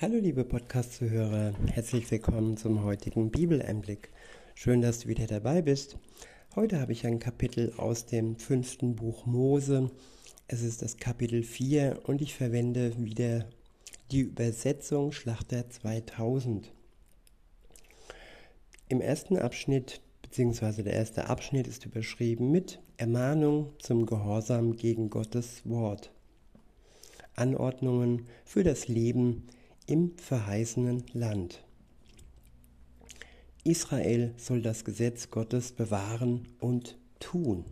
Hallo liebe Podcast-Zuhörer, herzlich willkommen zum heutigen Bibeleinblick. Schön, dass du wieder dabei bist. Heute habe ich ein Kapitel aus dem fünften Buch Mose. Es ist das Kapitel 4 und ich verwende wieder die Übersetzung Schlachter 2000. Im ersten Abschnitt, beziehungsweise der erste Abschnitt ist überschrieben mit Ermahnung zum Gehorsam gegen Gottes Wort. Anordnungen für das Leben im verheißenen Land. Israel soll das Gesetz Gottes bewahren und tun.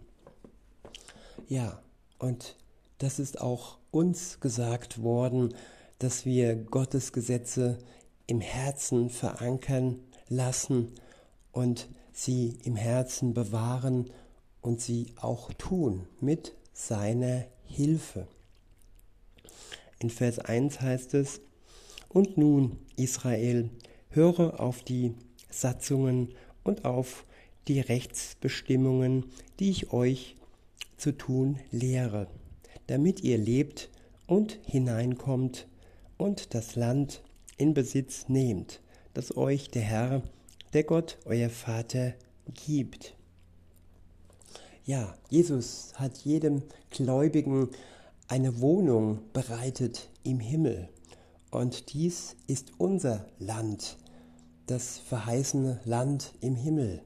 Ja, und das ist auch uns gesagt worden, dass wir Gottes Gesetze im Herzen verankern lassen und sie im Herzen bewahren und sie auch tun mit seiner Hilfe. In Vers 1 heißt es, und nun, Israel, höre auf die Satzungen und auf die Rechtsbestimmungen, die ich euch zu tun lehre, damit ihr lebt und hineinkommt und das Land in Besitz nehmt, das euch der Herr, der Gott, euer Vater, gibt. Ja, Jesus hat jedem Gläubigen eine Wohnung bereitet im Himmel. Und dies ist unser Land, das verheißene Land im Himmel.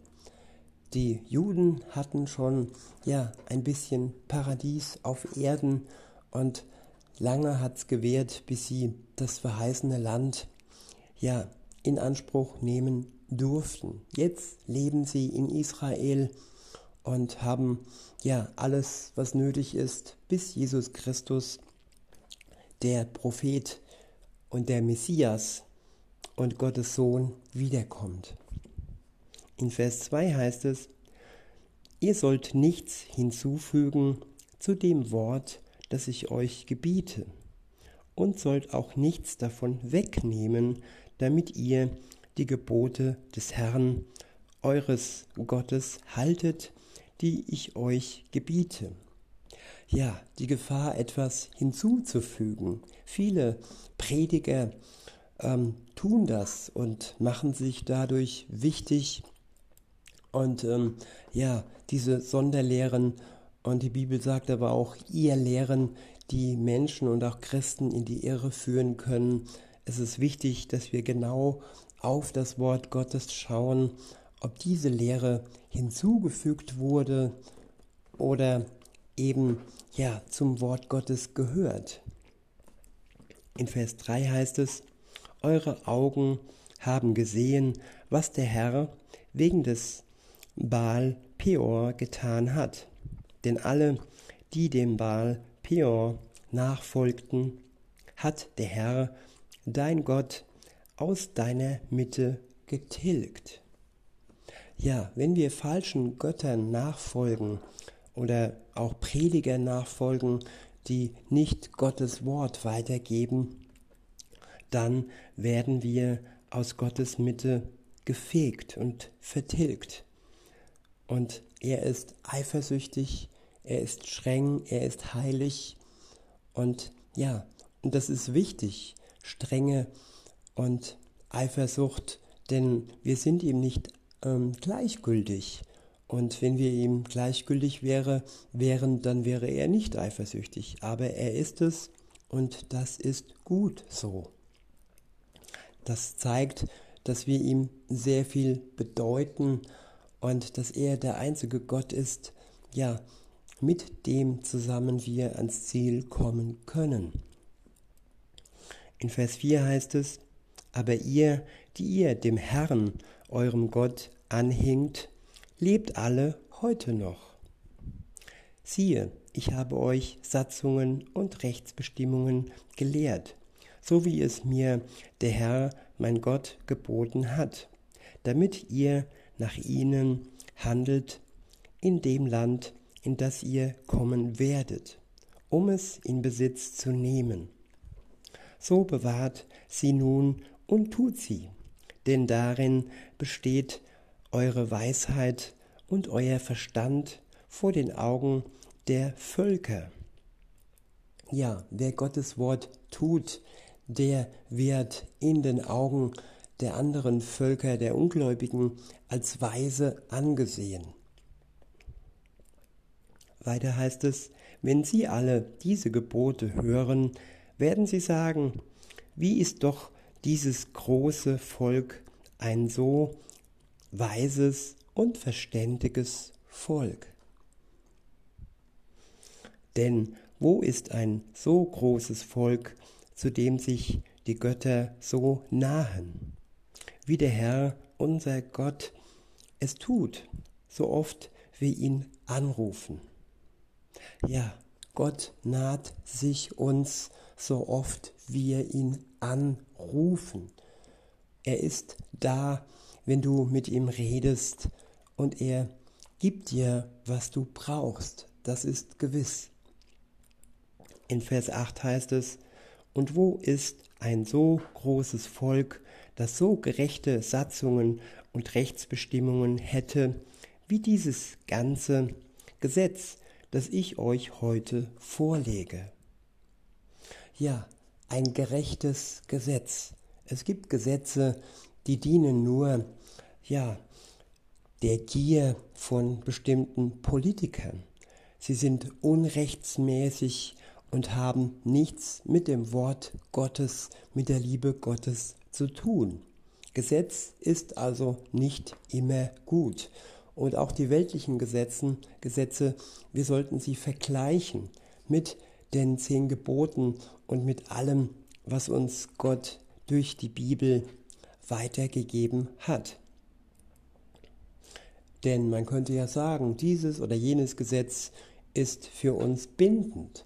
Die Juden hatten schon ja ein bisschen Paradies auf Erden und lange hat es gewährt, bis sie das verheißene Land ja in Anspruch nehmen durften. Jetzt leben sie in Israel und haben ja alles, was nötig ist, bis Jesus Christus, der Prophet, und der Messias und Gottes Sohn wiederkommt. In Vers 2 heißt es, ihr sollt nichts hinzufügen zu dem Wort, das ich euch gebiete, und sollt auch nichts davon wegnehmen, damit ihr die Gebote des Herrn, eures Gottes, haltet, die ich euch gebiete ja, die Gefahr, etwas hinzuzufügen. Viele Prediger ähm, tun das und machen sich dadurch wichtig. Und ähm, ja, diese Sonderlehren und die Bibel sagt aber auch, ihr Lehren, die Menschen und auch Christen in die Irre führen können. Es ist wichtig, dass wir genau auf das Wort Gottes schauen, ob diese Lehre hinzugefügt wurde oder eben ja zum Wort Gottes gehört. In Vers 3 heißt es, Eure Augen haben gesehen, was der Herr wegen des Baal Peor getan hat. Denn alle, die dem Baal Peor nachfolgten, hat der Herr, dein Gott, aus deiner Mitte getilgt. Ja, wenn wir falschen Göttern nachfolgen, oder auch Prediger nachfolgen, die nicht Gottes Wort weitergeben, dann werden wir aus Gottes Mitte gefegt und vertilgt. Und er ist eifersüchtig, er ist streng, er ist heilig. Und ja, und das ist wichtig, strenge und Eifersucht, denn wir sind ihm nicht ähm, gleichgültig. Und wenn wir ihm gleichgültig wäre, wären, dann wäre er nicht eifersüchtig. Aber er ist es und das ist gut so. Das zeigt, dass wir ihm sehr viel bedeuten und dass er der einzige Gott ist, ja, mit dem zusammen wir ans Ziel kommen können. In Vers 4 heißt es, aber ihr, die ihr dem Herrn, eurem Gott, anhinkt, lebt alle heute noch. Siehe, ich habe euch Satzungen und Rechtsbestimmungen gelehrt, so wie es mir der Herr, mein Gott, geboten hat, damit ihr nach ihnen handelt in dem Land, in das ihr kommen werdet, um es in Besitz zu nehmen. So bewahrt sie nun und tut sie, denn darin besteht eure Weisheit und euer Verstand vor den Augen der Völker. Ja, wer Gottes Wort tut, der wird in den Augen der anderen Völker, der Ungläubigen, als weise angesehen. Weiter heißt es, wenn sie alle diese Gebote hören, werden sie sagen, wie ist doch dieses große Volk ein so weises und verständiges Volk. Denn wo ist ein so großes Volk, zu dem sich die Götter so nahen, wie der Herr, unser Gott, es tut, so oft wir ihn anrufen. Ja, Gott naht sich uns so oft wir ihn anrufen. Er ist da, wenn du mit ihm redest und er gibt dir, was du brauchst. Das ist gewiss. In Vers 8 heißt es, und wo ist ein so großes Volk, das so gerechte Satzungen und Rechtsbestimmungen hätte, wie dieses ganze Gesetz, das ich euch heute vorlege. Ja, ein gerechtes Gesetz. Es gibt Gesetze, die dienen nur, ja, der Gier von bestimmten Politikern. Sie sind unrechtsmäßig und haben nichts mit dem Wort Gottes, mit der Liebe Gottes zu tun. Gesetz ist also nicht immer gut. Und auch die weltlichen Gesetzen, Gesetze, wir sollten sie vergleichen mit den zehn Geboten und mit allem, was uns Gott durch die Bibel weitergegeben hat. Denn man könnte ja sagen, dieses oder jenes Gesetz ist für uns bindend.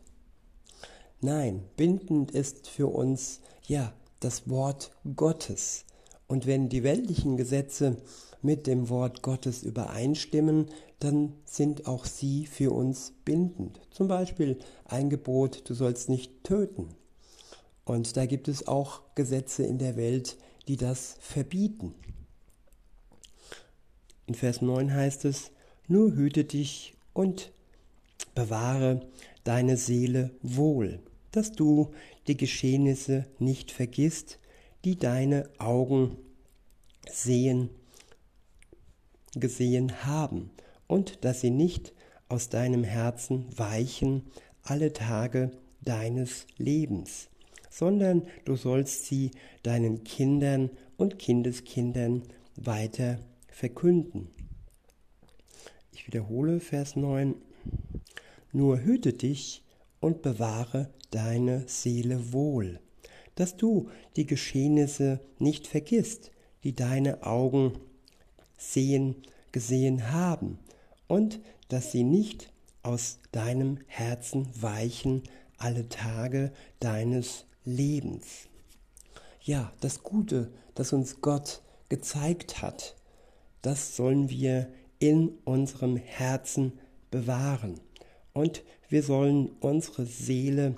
Nein, bindend ist für uns ja das Wort Gottes. Und wenn die weltlichen Gesetze mit dem Wort Gottes übereinstimmen, dann sind auch sie für uns bindend. Zum Beispiel ein Gebot, du sollst nicht töten. Und da gibt es auch Gesetze in der Welt, die das verbieten. In Vers 9 heißt es, nur hüte dich und bewahre deine Seele wohl, dass du die Geschehnisse nicht vergisst, die deine Augen sehen, gesehen haben, und dass sie nicht aus deinem Herzen weichen alle Tage deines Lebens, sondern du sollst sie deinen Kindern und Kindeskindern weiter verkünden. Ich wiederhole Vers 9. Nur hüte dich und bewahre deine Seele wohl, dass du die Geschehnisse nicht vergisst, die deine Augen sehen, gesehen haben, und dass sie nicht aus deinem Herzen weichen alle Tage deines Lebens. Ja, das Gute, das uns Gott gezeigt hat, das sollen wir in unserem Herzen bewahren. Und wir sollen unsere Seele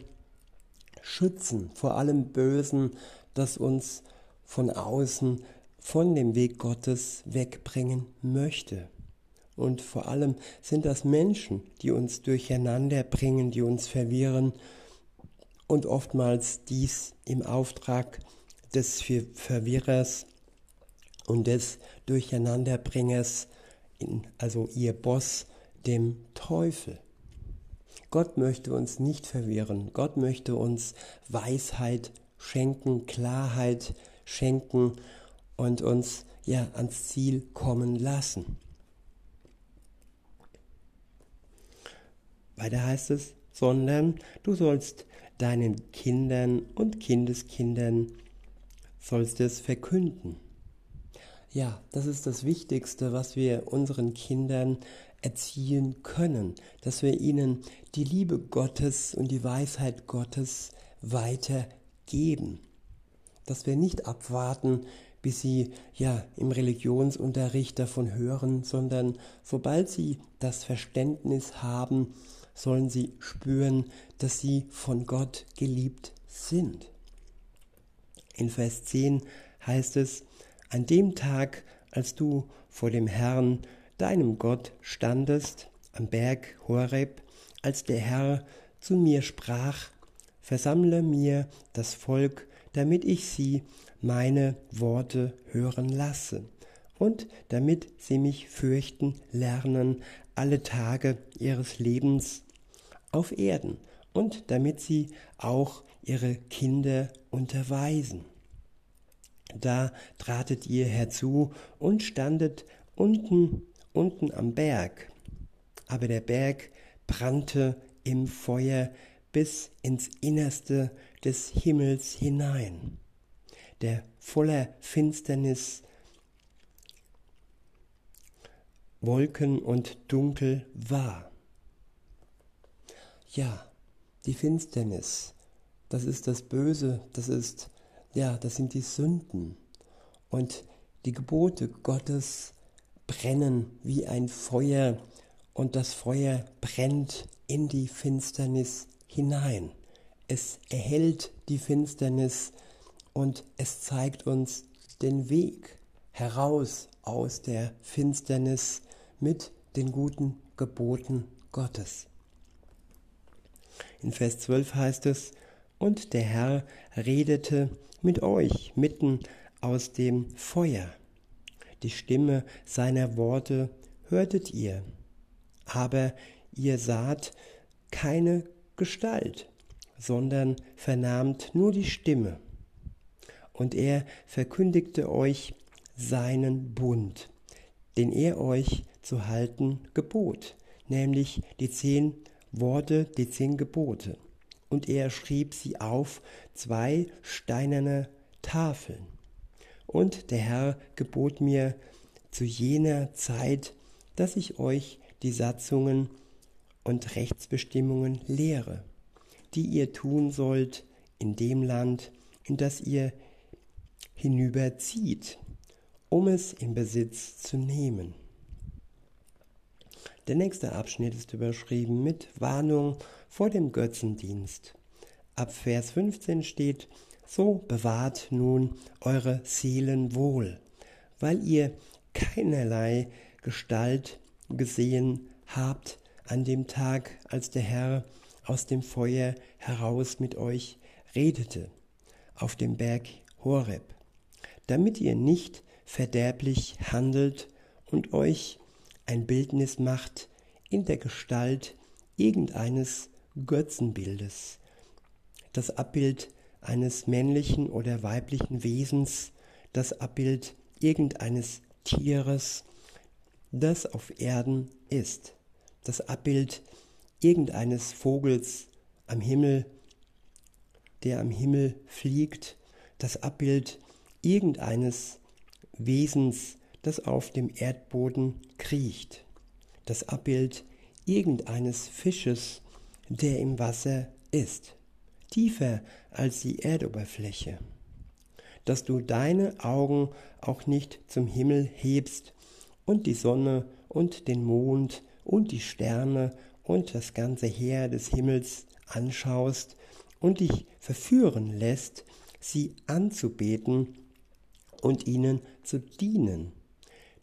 schützen vor allem Bösen, das uns von außen von dem Weg Gottes wegbringen möchte. Und vor allem sind das Menschen, die uns durcheinander bringen, die uns verwirren und oftmals dies im Auftrag des Verwirrers und des Durcheinanderbringers, also ihr Boss, dem Teufel. Gott möchte uns nicht verwirren. Gott möchte uns Weisheit schenken, Klarheit schenken und uns ja ans Ziel kommen lassen. Weiter heißt es, sondern du sollst deinen Kindern und Kindeskindern sollst es verkünden. Ja, das ist das Wichtigste, was wir unseren Kindern erziehen können, dass wir ihnen die Liebe Gottes und die Weisheit Gottes weitergeben. Dass wir nicht abwarten, bis sie ja im Religionsunterricht davon hören, sondern sobald sie das Verständnis haben, sollen sie spüren, dass sie von Gott geliebt sind. In Vers 10 heißt es, an dem Tag, als du vor dem Herrn, deinem Gott, standest, am Berg Horeb, als der Herr zu mir sprach, versammle mir das Volk, damit ich sie meine Worte hören lasse und damit sie mich fürchten lernen alle Tage ihres Lebens auf Erden und damit sie auch ihre Kinder unterweisen. Da tratet ihr herzu und standet unten, unten am Berg. Aber der Berg brannte im Feuer bis ins Innerste des Himmels hinein, der voller Finsternis, Wolken und Dunkel war. Ja, die Finsternis, das ist das Böse, das ist, ja, das sind die Sünden. Und die Gebote Gottes brennen wie ein Feuer und das Feuer brennt in die Finsternis hinein. Es erhält die Finsternis und es zeigt uns den Weg heraus aus der Finsternis mit den guten Geboten Gottes. In Vers 12 heißt es, und der Herr redete mit euch mitten aus dem Feuer. Die Stimme seiner Worte hörtet ihr, aber ihr saht keine Gestalt, sondern vernahmt nur die Stimme. Und er verkündigte euch seinen Bund, den er euch zu halten gebot, nämlich die zehn Worte, die zehn Gebote. Und er schrieb sie auf zwei steinerne Tafeln. Und der Herr gebot mir zu jener Zeit, dass ich euch die Satzungen und Rechtsbestimmungen lehre, die ihr tun sollt in dem Land, in das ihr hinüberzieht, um es in Besitz zu nehmen. Der nächste Abschnitt ist überschrieben mit Warnung vor dem Götzendienst. Ab Vers 15 steht, so bewahrt nun eure Seelen wohl, weil ihr keinerlei Gestalt gesehen habt an dem Tag, als der Herr aus dem Feuer heraus mit euch redete, auf dem Berg Horeb, damit ihr nicht verderblich handelt und euch ein Bildnis macht in der Gestalt irgendeines Götzenbildes, das Abbild eines männlichen oder weiblichen Wesens, das Abbild irgendeines Tieres, das auf Erden ist, das Abbild irgendeines Vogels am Himmel, der am Himmel fliegt, das Abbild irgendeines Wesens, das auf dem Erdboden kriecht, das Abbild irgendeines Fisches, der im Wasser ist, tiefer als die Erdoberfläche, dass du deine Augen auch nicht zum Himmel hebst und die Sonne und den Mond und die Sterne und das ganze Heer des Himmels anschaust und dich verführen lässt, sie anzubeten und ihnen zu dienen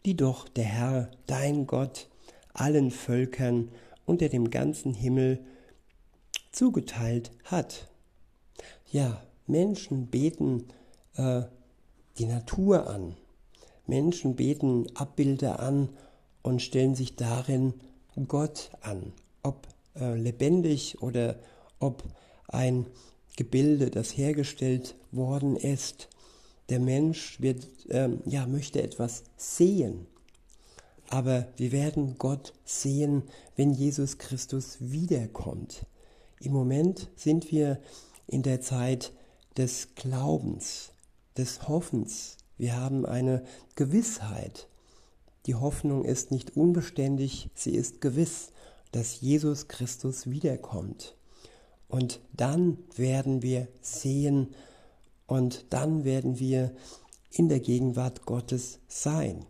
die doch der Herr, dein Gott, allen Völkern unter dem ganzen Himmel zugeteilt hat. Ja, Menschen beten äh, die Natur an. Menschen beten Abbilder an und stellen sich darin Gott an. Ob äh, lebendig oder ob ein Gebilde, das hergestellt worden ist. Der Mensch wird, ähm, ja, möchte etwas sehen. Aber wir werden Gott sehen, wenn Jesus Christus wiederkommt. Im Moment sind wir in der Zeit des Glaubens, des Hoffens. Wir haben eine Gewissheit. Die Hoffnung ist nicht unbeständig, sie ist gewiss, dass Jesus Christus wiederkommt. Und dann werden wir sehen, und dann werden wir in der Gegenwart Gottes sein.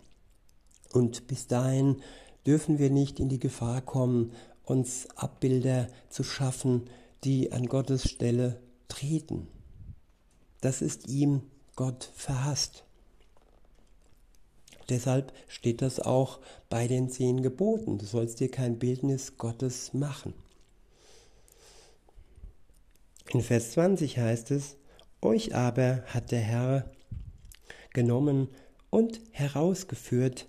Und bis dahin dürfen wir nicht in die Gefahr kommen, uns Abbilder zu schaffen, die an Gottes Stelle treten. Das ist ihm Gott verhasst. Deshalb steht das auch bei den zehn Geboten. Du sollst dir kein Bildnis Gottes machen. In Vers 20 heißt es, Euch aber hat der Herr genommen und herausgeführt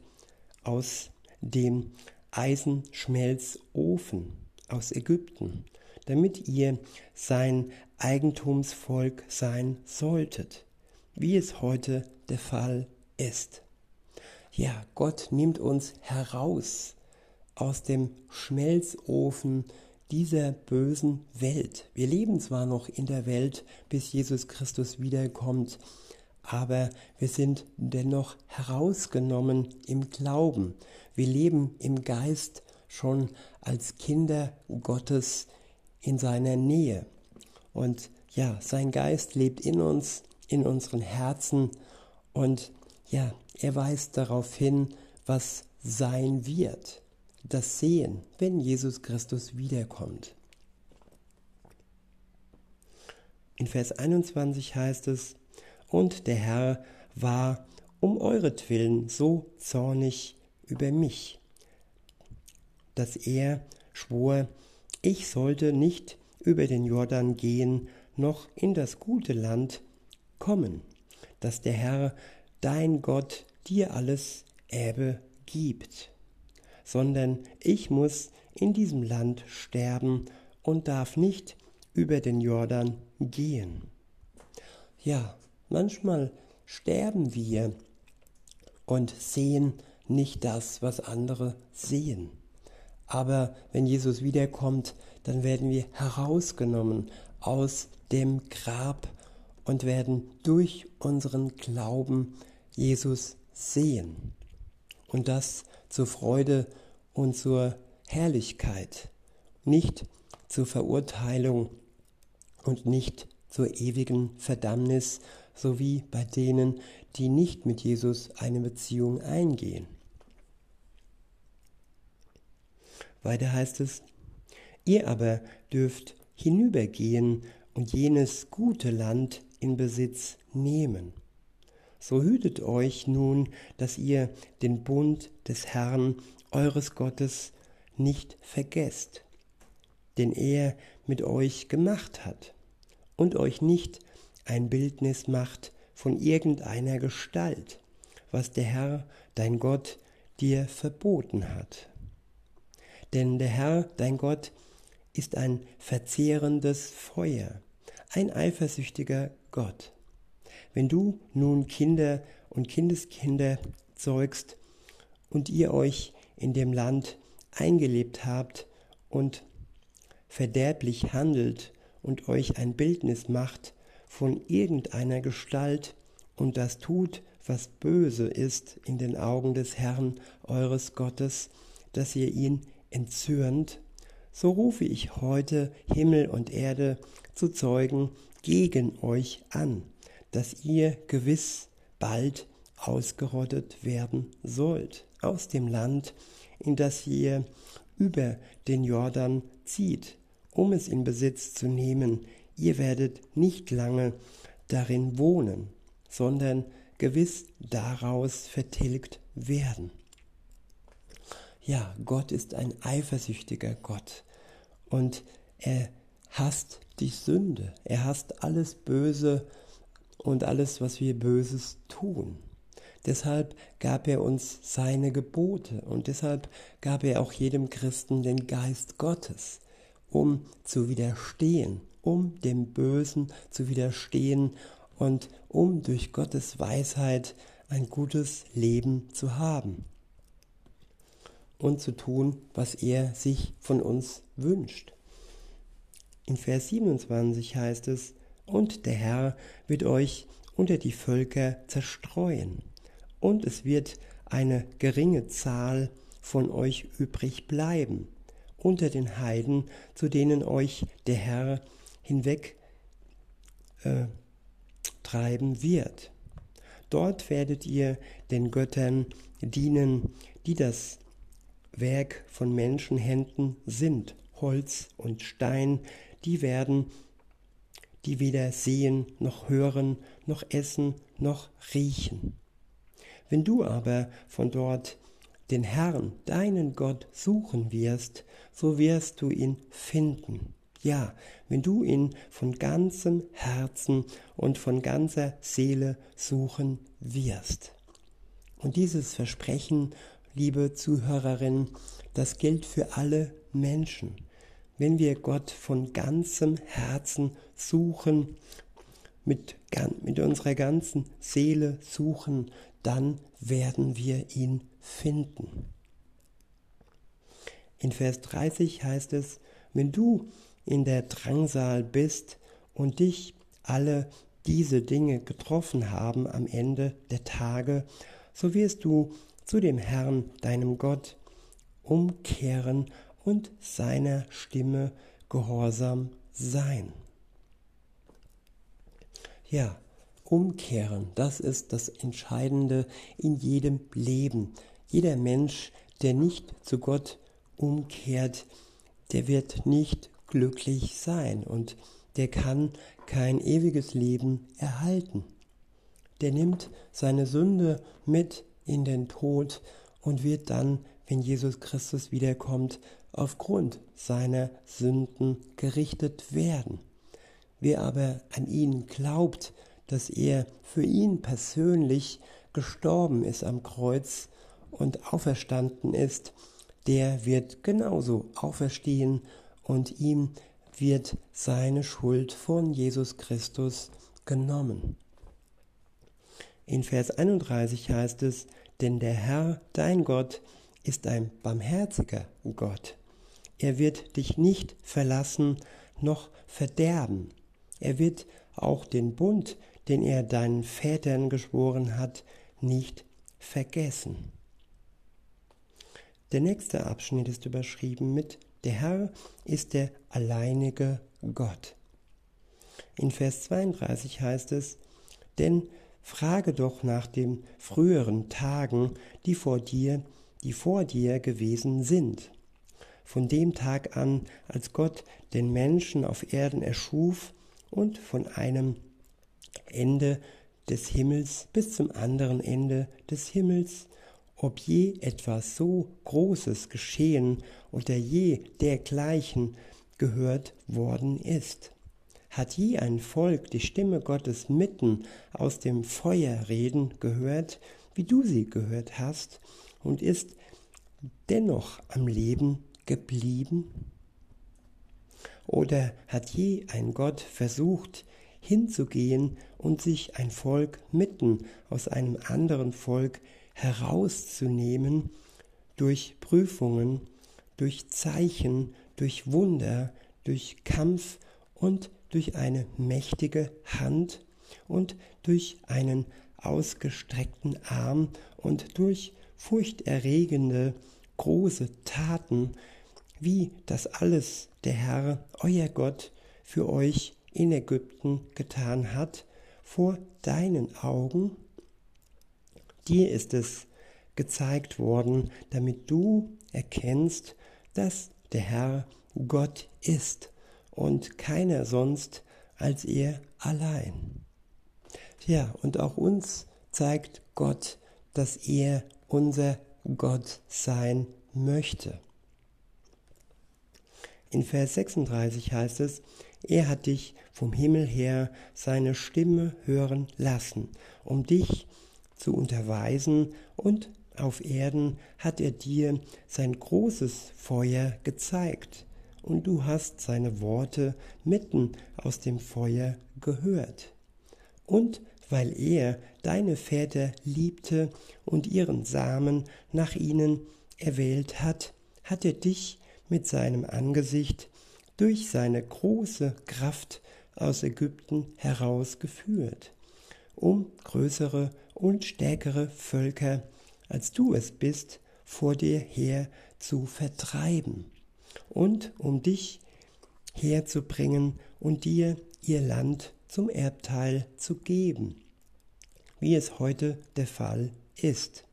aus dem Eisenschmelzofen aus Ägypten, damit ihr sein Eigentumsvolk sein solltet, wie es heute der Fall ist. Ja, Gott nimmt uns heraus aus dem Schmelzofen dieser bösen Welt. Wir leben zwar noch in der Welt, bis Jesus Christus wiederkommt, aber wir sind dennoch herausgenommen im Glauben. Wir leben im Geist schon als Kinder Gottes in seiner Nähe. Und ja, sein Geist lebt in uns, in unseren Herzen und ja, er weist darauf hin, was sein wird das Sehen, wenn Jesus Christus wiederkommt. In Vers 21 heißt es, und der Herr war um euretwillen so zornig über mich, dass er schwor, ich sollte nicht über den Jordan gehen, noch in das gute Land kommen, dass der Herr, dein Gott, dir alles Erbe gibt sondern ich muss in diesem Land sterben und darf nicht über den Jordan gehen. Ja, manchmal sterben wir und sehen nicht das, was andere sehen. Aber wenn Jesus wiederkommt, dann werden wir herausgenommen aus dem Grab und werden durch unseren Glauben Jesus sehen. Und das zur Freude und zur Herrlichkeit, nicht zur Verurteilung und nicht zur ewigen Verdammnis, sowie bei denen, die nicht mit Jesus eine Beziehung eingehen. Weiter heißt es, ihr aber dürft hinübergehen und jenes gute Land in Besitz nehmen. So hütet euch nun, dass ihr den Bund des Herrn eures Gottes nicht vergesst, den er mit euch gemacht hat, und euch nicht ein Bildnis macht von irgendeiner Gestalt, was der Herr, dein Gott, dir verboten hat. Denn der Herr, dein Gott, ist ein verzehrendes Feuer, ein eifersüchtiger Gott. Wenn du nun Kinder und Kindeskinder zeugst und ihr euch in dem Land eingelebt habt und verderblich handelt und euch ein Bildnis macht von irgendeiner Gestalt und das tut, was böse ist in den Augen des Herrn eures Gottes, dass ihr ihn entzürnt, so rufe ich heute Himmel und Erde zu Zeugen gegen euch an, dass ihr gewiss bald ausgerottet werden sollt aus dem Land, in das ihr über den Jordan zieht, um es in Besitz zu nehmen. Ihr werdet nicht lange darin wohnen, sondern gewiss daraus vertilgt werden. Ja, Gott ist ein eifersüchtiger Gott und er hasst die Sünde, er hasst alles Böse und alles, was wir Böses tun. Deshalb gab er uns seine Gebote und deshalb gab er auch jedem Christen den Geist Gottes, um zu widerstehen, um dem Bösen zu widerstehen und um durch Gottes Weisheit ein gutes Leben zu haben und zu tun, was er sich von uns wünscht. In Vers 27 heißt es, und der Herr wird euch unter die Völker zerstreuen und es wird eine geringe Zahl von euch übrig bleiben unter den Heiden, zu denen euch der Herr hinweg äh, treiben wird. Dort werdet ihr den Göttern dienen, die das Werk von Menschenhänden sind, Holz und Stein, die werden, die weder sehen noch hören, noch essen noch riechen. Wenn du aber von dort den Herrn, deinen Gott, suchen wirst, so wirst du ihn finden. Ja, wenn du ihn von ganzem Herzen und von ganzer Seele suchen wirst. Und dieses Versprechen, liebe Zuhörerin, das gilt für alle Menschen. Wenn wir Gott von ganzem Herzen suchen, mit, mit unserer ganzen Seele suchen, dann werden wir ihn finden. In Vers 30 heißt es, wenn du in der Drangsal bist und dich alle diese Dinge getroffen haben am Ende der Tage, so wirst du zu dem Herrn, deinem Gott, umkehren und seiner Stimme gehorsam sein. Ja, umkehren, das ist das Entscheidende in jedem Leben. Jeder Mensch, der nicht zu Gott umkehrt, der wird nicht glücklich sein und der kann kein ewiges Leben erhalten. Der nimmt seine Sünde mit in den Tod und wird dann, wenn Jesus Christus wiederkommt, aufgrund seiner Sünden gerichtet werden. Wer aber an ihn glaubt, dass er für ihn persönlich gestorben ist am Kreuz und auferstanden ist, der wird genauso auferstehen und ihm wird seine Schuld von Jesus Christus genommen. In Vers 31 heißt es, denn der Herr, dein Gott, ist ein barmherziger Gott. Er wird dich nicht verlassen noch verderben. Er wird auch den Bund, den er deinen Vätern geschworen hat, nicht vergessen. Der nächste Abschnitt ist überschrieben mit Der Herr ist der alleinige Gott. In Vers 32 heißt es, denn frage doch nach den früheren Tagen, die vor dir, die vor dir gewesen sind. Von dem Tag an, als Gott den Menschen auf Erden erschuf und von einem Ende des Himmels bis zum anderen Ende des Himmels ob je etwas so Großes geschehen oder je dergleichen gehört worden ist. Hat je ein Volk die Stimme Gottes mitten aus dem Feuer reden gehört, wie du sie gehört hast, und ist dennoch am Leben geblieben? Oder hat je ein Gott versucht, hinzugehen und sich ein Volk mitten aus einem anderen Volk herauszunehmen durch Prüfungen, durch Zeichen, durch Wunder, durch Kampf und durch eine mächtige Hand und durch einen ausgestreckten Arm und durch furchterregende große Taten, wie das alles der Herr, euer Gott, für euch in Ägypten getan hat, vor deinen Augen Dir ist es gezeigt worden, damit du erkennst, dass der Herr Gott ist und keiner sonst als er allein. Ja, und auch uns zeigt Gott, dass er unser Gott sein möchte. In Vers 36 heißt es, er hat dich vom Himmel her seine Stimme hören lassen, um dich zu unterweisen, und auf Erden hat er dir sein großes Feuer gezeigt, und du hast seine Worte mitten aus dem Feuer gehört. Und weil er deine Väter liebte und ihren Samen nach ihnen erwählt hat, hat er dich mit seinem Angesicht durch seine große Kraft aus Ägypten herausgeführt, um größere und stärkere Völker, als du es bist, vor dir her zu vertreiben und um dich herzubringen und dir ihr Land zum Erbteil zu geben, wie es heute der Fall ist.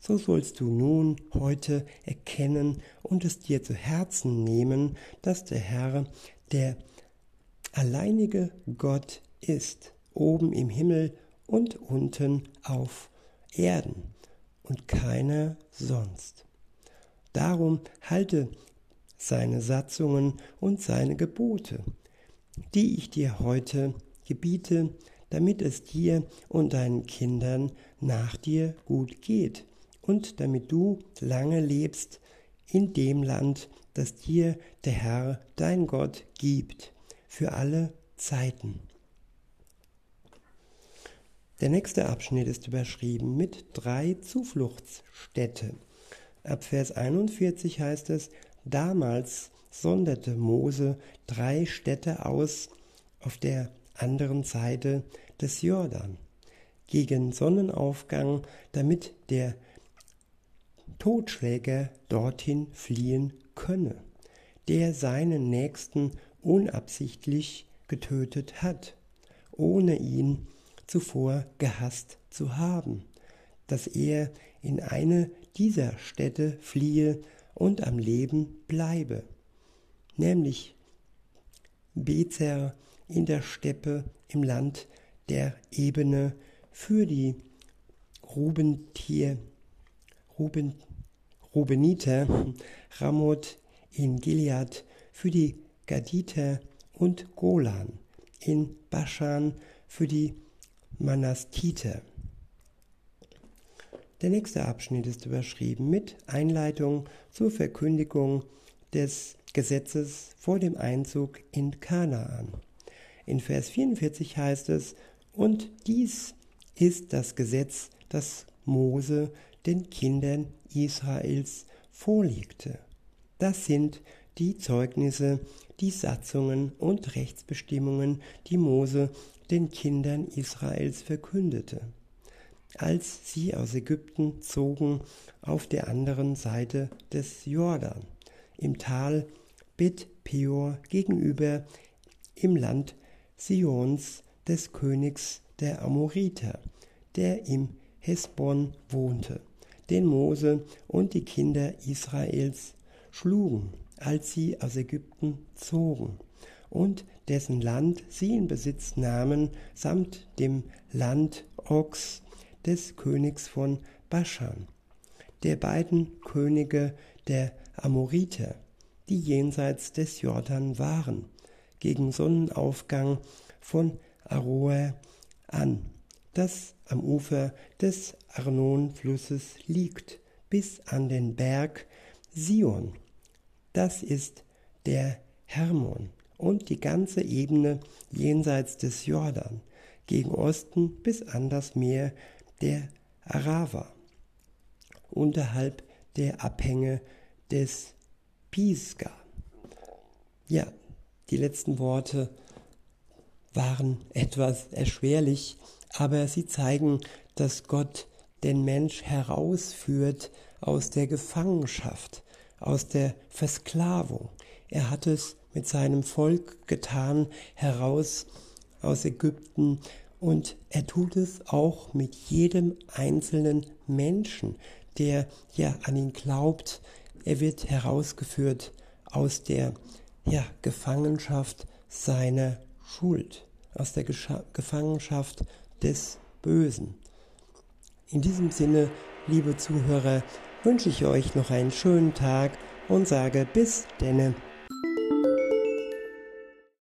So sollst du nun heute erkennen und es dir zu Herzen nehmen, dass der Herr der alleinige Gott ist, oben im Himmel und unten auf Erden und keiner sonst. Darum halte seine Satzungen und seine Gebote, die ich dir heute gebiete, damit es dir und deinen Kindern nach dir gut geht und damit du lange lebst in dem Land, das dir der Herr, dein Gott, gibt, für alle Zeiten. Der nächste Abschnitt ist überschrieben mit drei Zufluchtsstädte. Ab Vers 41 heißt es, damals sonderte Mose drei Städte aus auf der anderen Seite des Jordan gegen Sonnenaufgang, damit der Totschläger dorthin fliehen könne, der seinen Nächsten unabsichtlich getötet hat, ohne ihn zuvor gehasst zu haben, dass er in eine dieser Städte fliehe und am Leben bleibe, nämlich Bezer in der Steppe im Land der Ebene für die Rubentier, Ruben, Rubeniter, Ramoth in Gilead für die Gaditer und Golan in Baschan für die Manastiter. Der nächste Abschnitt ist überschrieben mit Einleitung zur Verkündigung des Gesetzes vor dem Einzug in Kanaan. In Vers 44 heißt es, und dies ist das Gesetz, das Mose den Kindern Israels vorlegte. Das sind die Zeugnisse, die Satzungen und Rechtsbestimmungen, die Mose den Kindern Israels verkündete, als sie aus Ägypten zogen auf der anderen Seite des Jordan, im Tal Bet Peor gegenüber im Land Sions des Königs der Amoriter, der im Hesbon wohnte, den Mose und die Kinder Israels schlugen, als sie aus Ägypten zogen und dessen Land sie in Besitz nahmen, samt dem Land Ox des Königs von Baschan, der beiden Könige der Amoriter, die jenseits des Jordan waren, gegen Sonnenaufgang von Aroer an, das am Ufer des Arnon-Flusses liegt, bis an den Berg Sion. Das ist der Hermon und die ganze Ebene jenseits des Jordan, gegen Osten bis an das Meer der Arava, unterhalb der Abhänge des Pisga. Ja, die letzten Worte waren etwas erschwerlich, aber sie zeigen, dass Gott den Mensch herausführt aus der Gefangenschaft, aus der Versklavung. Er hat es mit seinem Volk getan, heraus aus Ägypten, und er tut es auch mit jedem einzelnen Menschen, der ja an ihn glaubt. Er wird herausgeführt aus der ja, Gefangenschaft seiner Schuld, aus der Gescha Gefangenschaft des Bösen. In diesem Sinne, liebe Zuhörer, wünsche ich euch noch einen schönen Tag und sage bis denne.